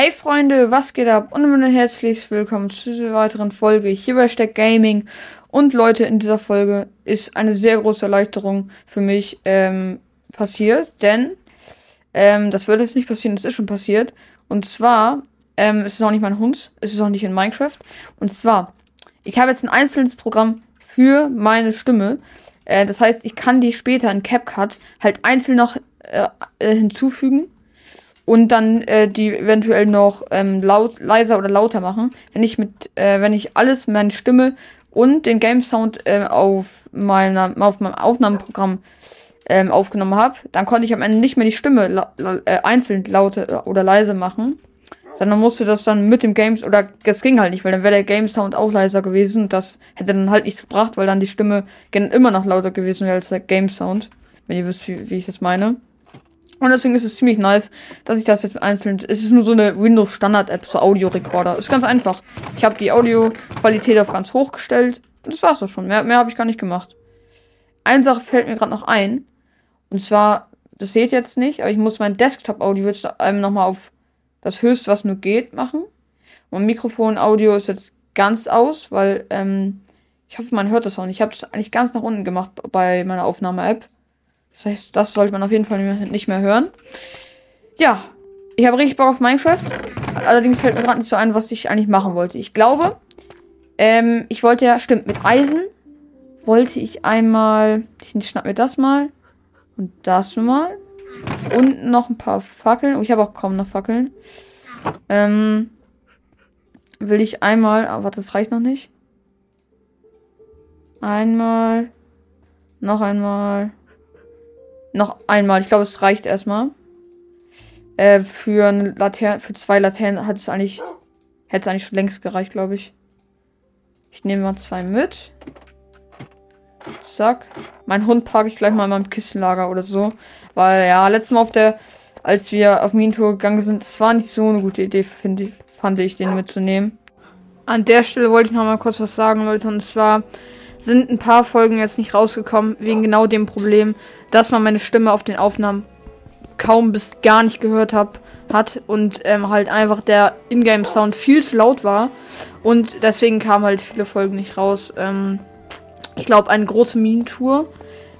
Hey Freunde, was geht ab? Und herzlich willkommen zu dieser weiteren Folge hier bei Steck Gaming. Und Leute, in dieser Folge ist eine sehr große Erleichterung für mich ähm, passiert, denn ähm, das wird jetzt nicht passieren, das ist schon passiert. Und zwar, ähm, es ist auch nicht mein Hund, es ist auch nicht in Minecraft. Und zwar, ich habe jetzt ein einzelnes Programm für meine Stimme. Äh, das heißt, ich kann die später in CapCut halt einzeln noch äh, äh, hinzufügen und dann äh, die eventuell noch ähm, laut, leiser oder lauter machen. Wenn ich mit, äh, wenn ich alles, meine Stimme und den Game Sound äh, auf meiner, auf meinem Aufnahmeprogramm ähm, aufgenommen habe, dann konnte ich am Ende nicht mehr die Stimme la äh, einzeln lauter oder leise machen, sondern musste das dann mit dem Games oder das ging halt nicht, weil dann wäre der Game Sound auch leiser gewesen und das hätte dann halt nichts gebracht, weil dann die Stimme immer noch lauter gewesen wäre als der Game Sound, wenn ihr wisst, wie, wie ich das meine. Und deswegen ist es ziemlich nice, dass ich das jetzt einzeln. Es ist nur so eine Windows Standard App, so Audio Recorder. Ist ganz einfach. Ich habe die Audioqualität auf ganz hoch gestellt. Und das war's doch schon. Mehr, mehr habe ich gar nicht gemacht. Eine Sache fällt mir gerade noch ein. Und zwar, das seht ihr jetzt nicht, aber ich muss mein Desktop-Audio jetzt einmal nochmal auf das höchste, was nur geht, machen. Mein Mikrofon-Audio ist jetzt ganz aus, weil, ähm, ich hoffe, man hört das auch nicht. Ich habe das eigentlich ganz nach unten gemacht bei meiner Aufnahme-App. Das heißt, das sollte man auf jeden Fall nicht mehr hören. Ja, ich habe richtig Bock auf Minecraft. Allerdings fällt mir gerade nicht so ein, was ich eigentlich machen wollte. Ich glaube, ähm, ich wollte ja, stimmt, mit Eisen wollte ich einmal, ich schnapp mir das mal und das mal und noch ein paar Fackeln. Oh, ich habe auch kaum noch Fackeln. Ähm, will ich einmal, aber das reicht noch nicht. Einmal, noch einmal noch einmal. Ich glaube, es reicht erstmal. Äh, für eine Laterne, für zwei Laternen hat es eigentlich, hätte es eigentlich schon längst gereicht, glaube ich. Ich nehme mal zwei mit. Zack. Mein Hund parke ich gleich mal in meinem Kistenlager oder so. Weil, ja, letztes Mal auf der, als wir auf Minentour gegangen sind, es war nicht so eine gute Idee, finde ich, fand ich, den mitzunehmen. An der Stelle wollte ich noch mal kurz was sagen, Leute. Und zwar, sind ein paar Folgen jetzt nicht rausgekommen, wegen genau dem Problem, dass man meine Stimme auf den Aufnahmen kaum bis gar nicht gehört hab, hat und ähm, halt einfach der Ingame-Sound viel zu laut war. Und deswegen kamen halt viele Folgen nicht raus. Ähm, ich glaube, eine große Minentour,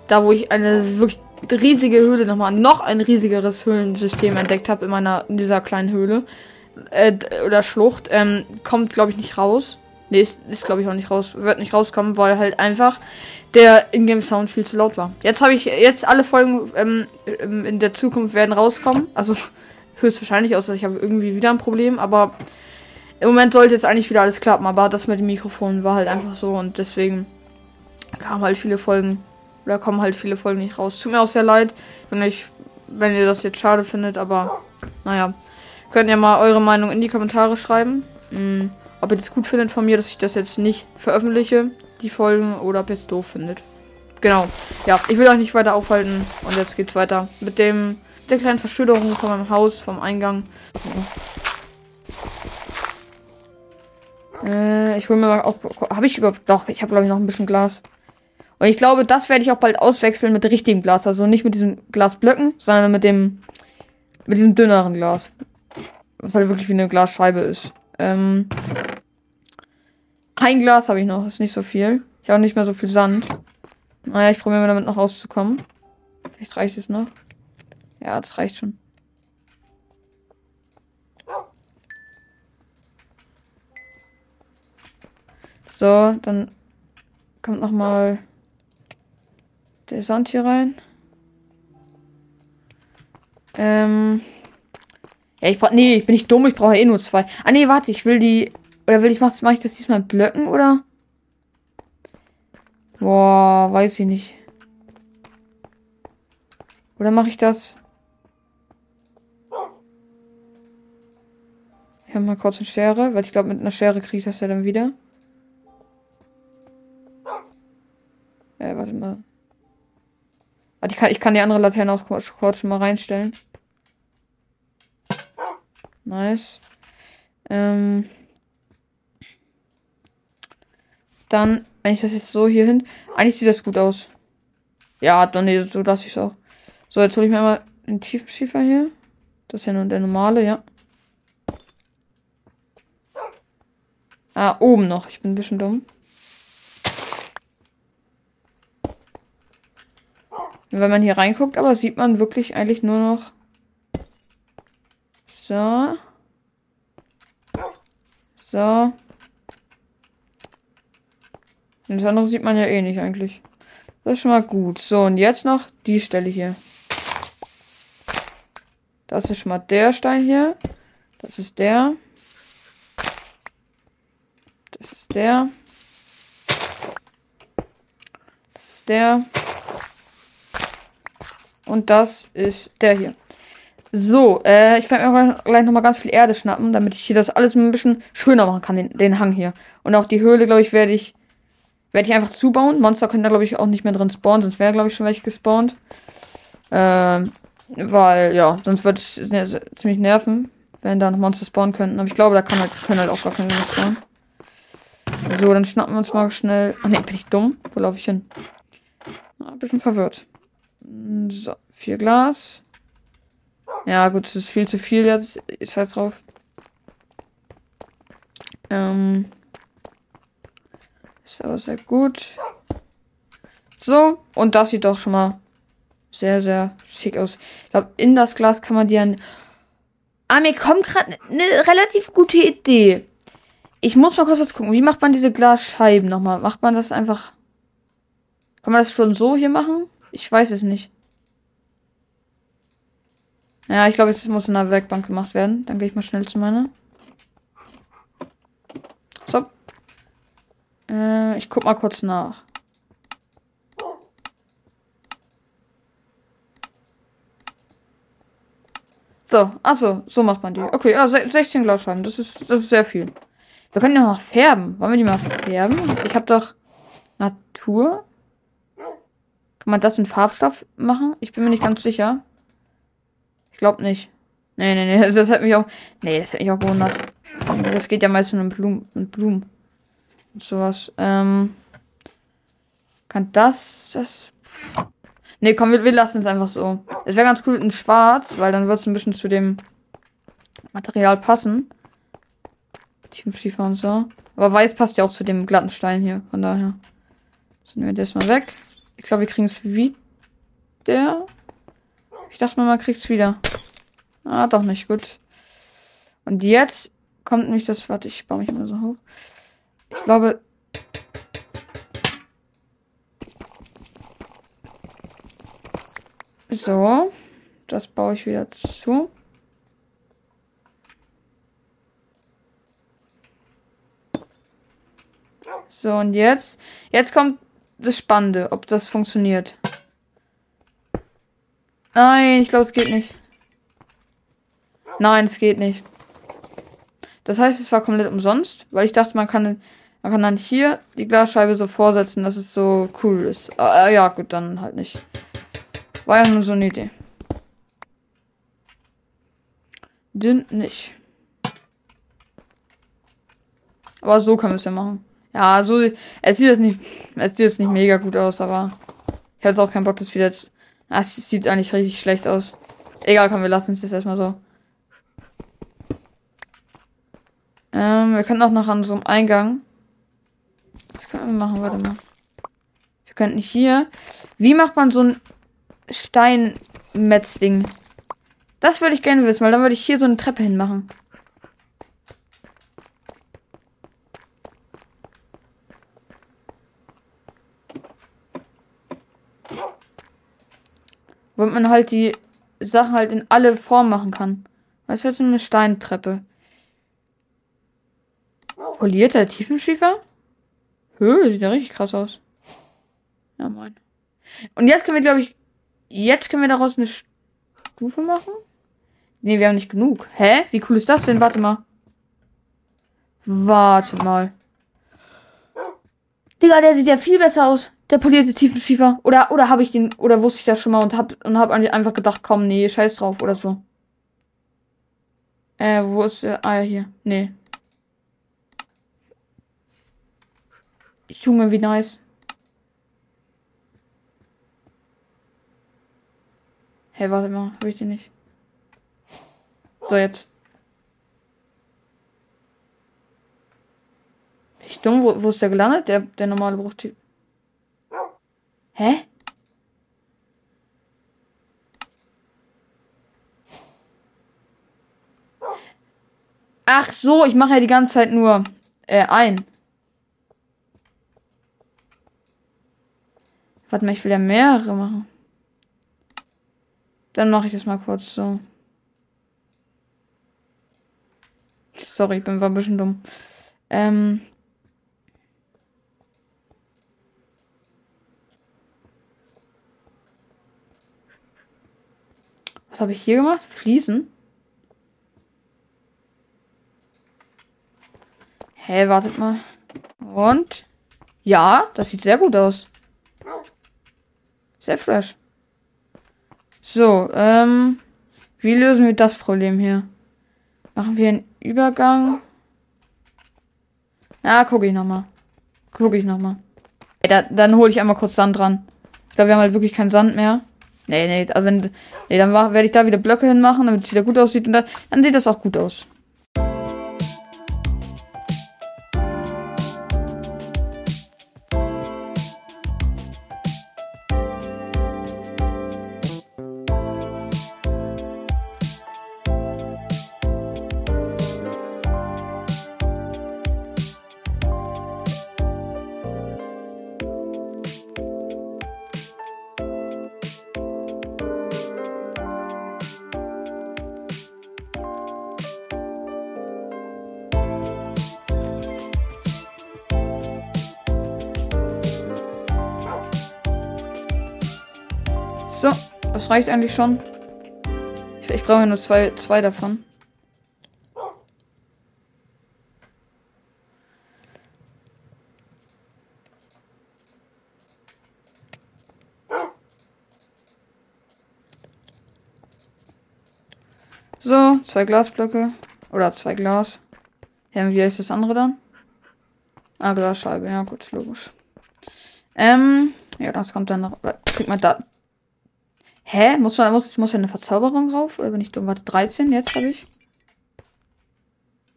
da wo ich eine wirklich riesige Höhle nochmal, noch ein riesigeres Höhlensystem entdeckt habe in meiner, in dieser kleinen Höhle äh, oder Schlucht, ähm, kommt glaube ich nicht raus. Nee, ist, ist glaube ich auch nicht raus, wird nicht rauskommen, weil halt einfach der Ingame Sound viel zu laut war. Jetzt habe ich jetzt alle Folgen ähm, ähm, in der Zukunft werden rauskommen, also höchstwahrscheinlich, außer ich habe irgendwie wieder ein Problem, aber im Moment sollte jetzt eigentlich wieder alles klappen, aber das mit dem Mikrofon war halt einfach so und deswegen kamen halt viele Folgen oder kommen halt viele Folgen nicht raus. Tut mir auch sehr leid, wenn ich wenn ihr das jetzt schade findet, aber naja, könnt ihr mal eure Meinung in die Kommentare schreiben. Mhm ob ihr das gut findet von mir, dass ich das jetzt nicht veröffentliche, die Folgen, oder ob ihr es doof findet. Genau. Ja, ich will euch nicht weiter aufhalten. Und jetzt geht's weiter mit dem mit der kleinen Verschönerung von meinem Haus, vom Eingang. Äh, ich hole mir mal auch. Habe ich überhaupt. Doch, ich habe glaube ich noch ein bisschen Glas. Und ich glaube, das werde ich auch bald auswechseln mit richtigem Glas. Also nicht mit diesen Glasblöcken, sondern mit dem. Mit diesem dünneren Glas. Was halt wirklich wie eine Glasscheibe ist. Ähm, ein Glas habe ich noch, ist nicht so viel. Ich habe nicht mehr so viel Sand. Naja, ich probiere mal damit noch rauszukommen. Vielleicht reicht es noch. Ja, das reicht schon. So, dann kommt noch mal der Sand hier rein. Ähm, ja, ich brauch. Nee, ich bin nicht dumm, ich brauche eh nur zwei. Ah, nee, warte, ich will die. Oder will ich, mach, mach ich das diesmal Blöcken, oder? Boah, weiß ich nicht. Oder mache ich das? Ich habe mal kurz eine Schere, weil ich glaube, mit einer Schere kriege ich das ja dann wieder. Äh, warte mal. Warte, ich kann, ich kann die andere Laterne auch kurz, kurz mal reinstellen. Nice. Ähm, dann, wenn ich das jetzt so hier hin. Eigentlich sieht das gut aus. Ja, dann nee, so lasse ich es auch. So, jetzt hole ich mir mal den Tiefschiefer hier. Das ist ja nur der normale, ja. Ah, oben noch. Ich bin ein bisschen dumm. Wenn man hier reinguckt, aber sieht man wirklich eigentlich nur noch. So. So. Und das andere sieht man ja eh nicht eigentlich. Das ist schon mal gut. So, und jetzt noch die Stelle hier. Das ist schon mal der Stein hier. Das ist der. Das ist der. Das ist der. Und das ist der hier. So, äh, ich werde mir gleich nochmal ganz viel Erde schnappen, damit ich hier das alles ein bisschen schöner machen kann, den, den Hang hier. Und auch die Höhle, glaube ich, werde ich werde ich einfach zubauen. Monster können da, glaube ich, auch nicht mehr drin spawnen, sonst wäre, glaube ich, schon welche gespawnt. Ähm, weil, ja, sonst würde es ne ziemlich nerven, wenn da noch Monster spawnen könnten. Aber ich glaube, da kann halt, können halt auch gar keine spawnen. So, dann schnappen wir uns mal schnell. Ach ne, bin ich dumm? Wo laufe ich hin? Ah, ein bisschen verwirrt. So, vier Glas. Ja, gut, das ist viel zu viel jetzt. Scheiß drauf. Ähm. Ist aber sehr gut. So, und das sieht doch schon mal sehr, sehr schick aus. Ich glaube, in das Glas kann man die an. Ah, mir kommt gerade eine relativ gute Idee. Ich muss mal kurz was gucken. Wie macht man diese Glasscheiben nochmal? Macht man das einfach. Kann man das schon so hier machen? Ich weiß es nicht. Ja, ich glaube, es muss in der Werkbank gemacht werden. Dann gehe ich mal schnell zu meiner. So. Äh, ich guck mal kurz nach. So, achso, so macht man die. Okay, ja, 16 Glasscheiben, das ist, das ist sehr viel. Wir können ja noch färben. Wollen wir die mal färben? Ich habe doch Natur. Kann man das in Farbstoff machen? Ich bin mir nicht ganz sicher. Ich glaube nicht. Nee, nee, nee, das hat mich auch. Nee, das hat mich auch gewundert. Das geht ja meistens mit Blumen. Mit Blumen. Und sowas. Ähm. Kann das. Das. Nee, komm, wir, wir lassen es einfach so. Es wäre ganz cool in schwarz, weil dann wird es ein bisschen zu dem Material passen. Tiefenschiefer und so. Aber weiß passt ja auch zu dem glatten Stein hier. Von daher. So, nehmen wir das mal weg. Ich glaube, wir kriegen es wieder. Ich dachte mal, man kriegt es wieder. Ah, doch nicht. Gut. Und jetzt kommt nämlich das. Warte, ich baue mich immer so hoch. Ich glaube. So. Das baue ich wieder zu. So, und jetzt. Jetzt kommt das Spannende, ob das funktioniert. Nein, ich glaube, es geht nicht. Nein, es geht nicht. Das heißt, es war komplett umsonst, weil ich dachte, man kann, man kann dann hier die Glasscheibe so vorsetzen, dass es so cool ist. Äh, ja, gut, dann halt nicht. War ja nur so eine Idee. Dünn nicht. Aber so können wir es ja machen. Ja, so, es sieht jetzt nicht, es sieht jetzt nicht mega gut aus, aber ich hätte auch keinen Bock, das wieder jetzt Es sieht eigentlich richtig schlecht aus. Egal, komm, wir lassen es jetzt erstmal so. Ähm, wir können auch noch an so einem Eingang. Was können wir machen? Warte mal. Wir könnten hier. Wie macht man so ein Steinmetz-Ding? Das würde ich gerne wissen, weil dann würde ich hier so eine Treppe hinmachen. Womit man halt die Sachen halt in alle Formen machen kann. Was ist jetzt eine Steintreppe? Polierter Tiefenschiefer? Höh, sieht ja richtig krass aus. Ja, moin. Und jetzt können wir, glaube ich, jetzt können wir daraus eine Stufe machen? Ne, wir haben nicht genug. Hä? Wie cool ist das denn? Warte mal. Warte mal. Digga, der sieht ja viel besser aus. Der polierte Tiefenschiefer. Oder, oder habe ich den, oder wusste ich das schon mal und hab, und hab einfach gedacht, komm, nee, scheiß drauf oder so. Äh, wo ist der? Ah, hier. Nee. Junge, wie nice. Hä, hey, warte mal, habe ich den nicht? So, jetzt. Ich dumm, wo, wo ist der gelandet? Der, der normale Bruchtyp. Hä? Ach so, ich mache ja die ganze Zeit nur äh, ein. Warte mal, ich will ja mehrere machen. Dann mache ich das mal kurz so. Sorry, ich bin war ein bisschen dumm. Ähm. Was habe ich hier gemacht? Fließen? Hä, hey, wartet mal. Und? Ja, das sieht sehr gut aus. Sehr fresh. So, ähm. Wie lösen wir das Problem hier? Machen wir einen Übergang? Ja, gucke ich nochmal. Gucke ich nochmal. Da, dann hole ich einmal kurz Sand dran. Ich glaube, wir haben halt wirklich keinen Sand mehr. Nee, nee, also wenn, nee, dann werde ich da wieder Blöcke hinmachen, damit es wieder gut aussieht. Und dann, dann sieht das auch gut aus. Das reicht eigentlich schon. Ich, ich brauche nur zwei, zwei davon. So, zwei Glasblöcke. Oder zwei Glas. Ja, wie heißt das andere dann? Ah, Glasscheibe. Ja, gut, logisch. Ähm, ja, das kommt dann noch. Kriegt man da Hä? Muss man muss, muss eine Verzauberung drauf? Oder bin ich dumm? Warte, 13, jetzt habe ich.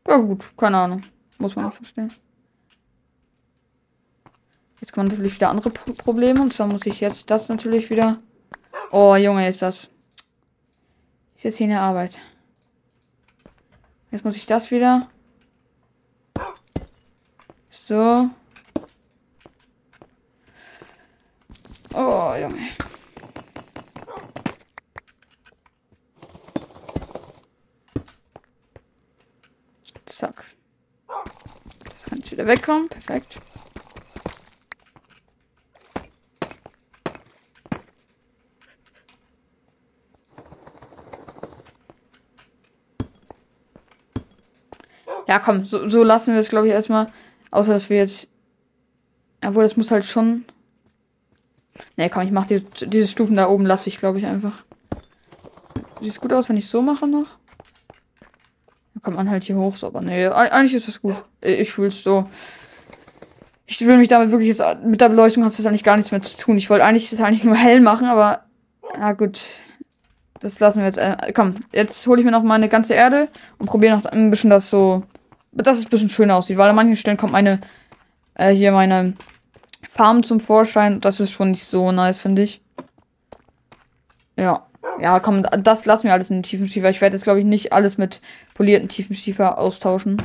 Ja gut, keine Ahnung. Muss man nicht verstehen. Jetzt kommen natürlich wieder andere P Probleme. Und zwar muss ich jetzt das natürlich wieder. Oh, Junge, ist das. Ist jetzt hier in der Arbeit. Jetzt muss ich das wieder. So. Oh, Junge. Zack. Das kann jetzt wieder wegkommen. Perfekt. Ja, komm, so, so lassen wir es, glaube ich, erstmal. Außer, dass wir jetzt. Obwohl, das muss halt schon. Ne, komm, ich mach die, diese Stufen da oben, lasse ich, glaube ich, einfach. Sieht gut aus, wenn ich so mache noch kommt man halt hier hoch, so, aber nee, eigentlich ist das gut. Ich fühl's so. Ich will mich damit wirklich jetzt, mit der Beleuchtung hat es eigentlich gar nichts mehr zu tun. Ich wollte eigentlich das eigentlich nur hell machen, aber, na gut. Das lassen wir jetzt, äh, komm, jetzt hole ich mir noch meine ganze Erde und probiere noch ein bisschen das so, dass es ein bisschen schöner aussieht, weil an manchen Stellen kommt meine, äh, hier meine Farm zum Vorschein. Das ist schon nicht so nice, finde ich. Ja. Ja, komm, das lassen wir alles in den Tiefenschiefer. Ich werde jetzt, glaube ich, nicht alles mit polierten Tiefenschiefer austauschen.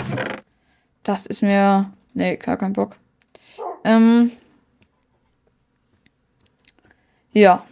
Das ist mir. Nee, gar kein Bock. Ähm. Ja.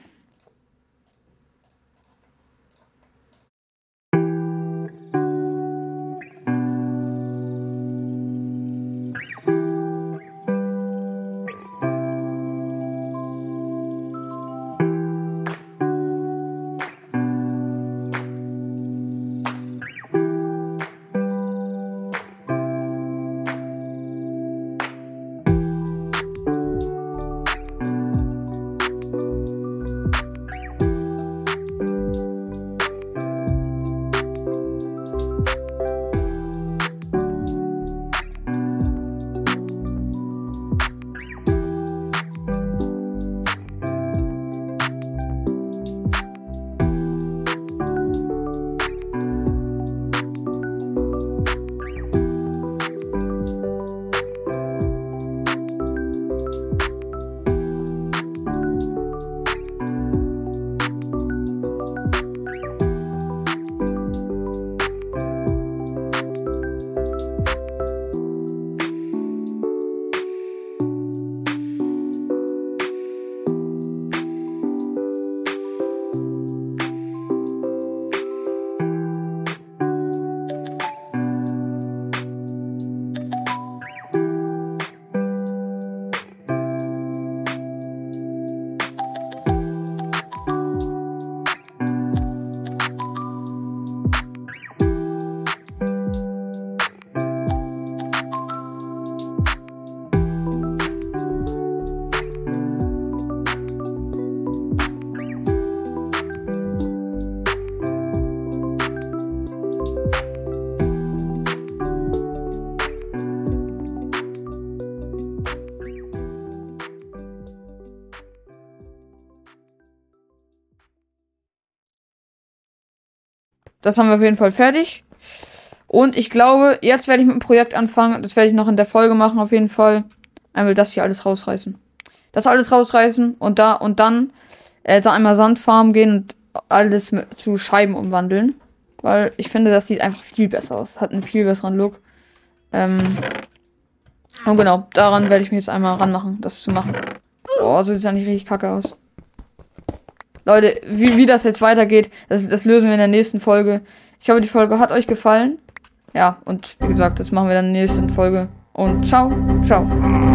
Das haben wir auf jeden Fall fertig. Und ich glaube, jetzt werde ich mit dem Projekt anfangen. Das werde ich noch in der Folge machen, auf jeden Fall. Einmal das hier alles rausreißen. Das alles rausreißen und da und dann äh, einmal Sandfarm gehen und alles mit, zu Scheiben umwandeln. Weil ich finde, das sieht einfach viel besser aus. Hat einen viel besseren Look. Ähm, und genau, daran werde ich mich jetzt einmal ranmachen, das zu machen. Boah, so sieht es eigentlich richtig kacke aus. Leute, wie, wie das jetzt weitergeht, das, das lösen wir in der nächsten Folge. Ich hoffe, die Folge hat euch gefallen. Ja, und wie gesagt, das machen wir dann in der nächsten Folge. Und ciao, ciao.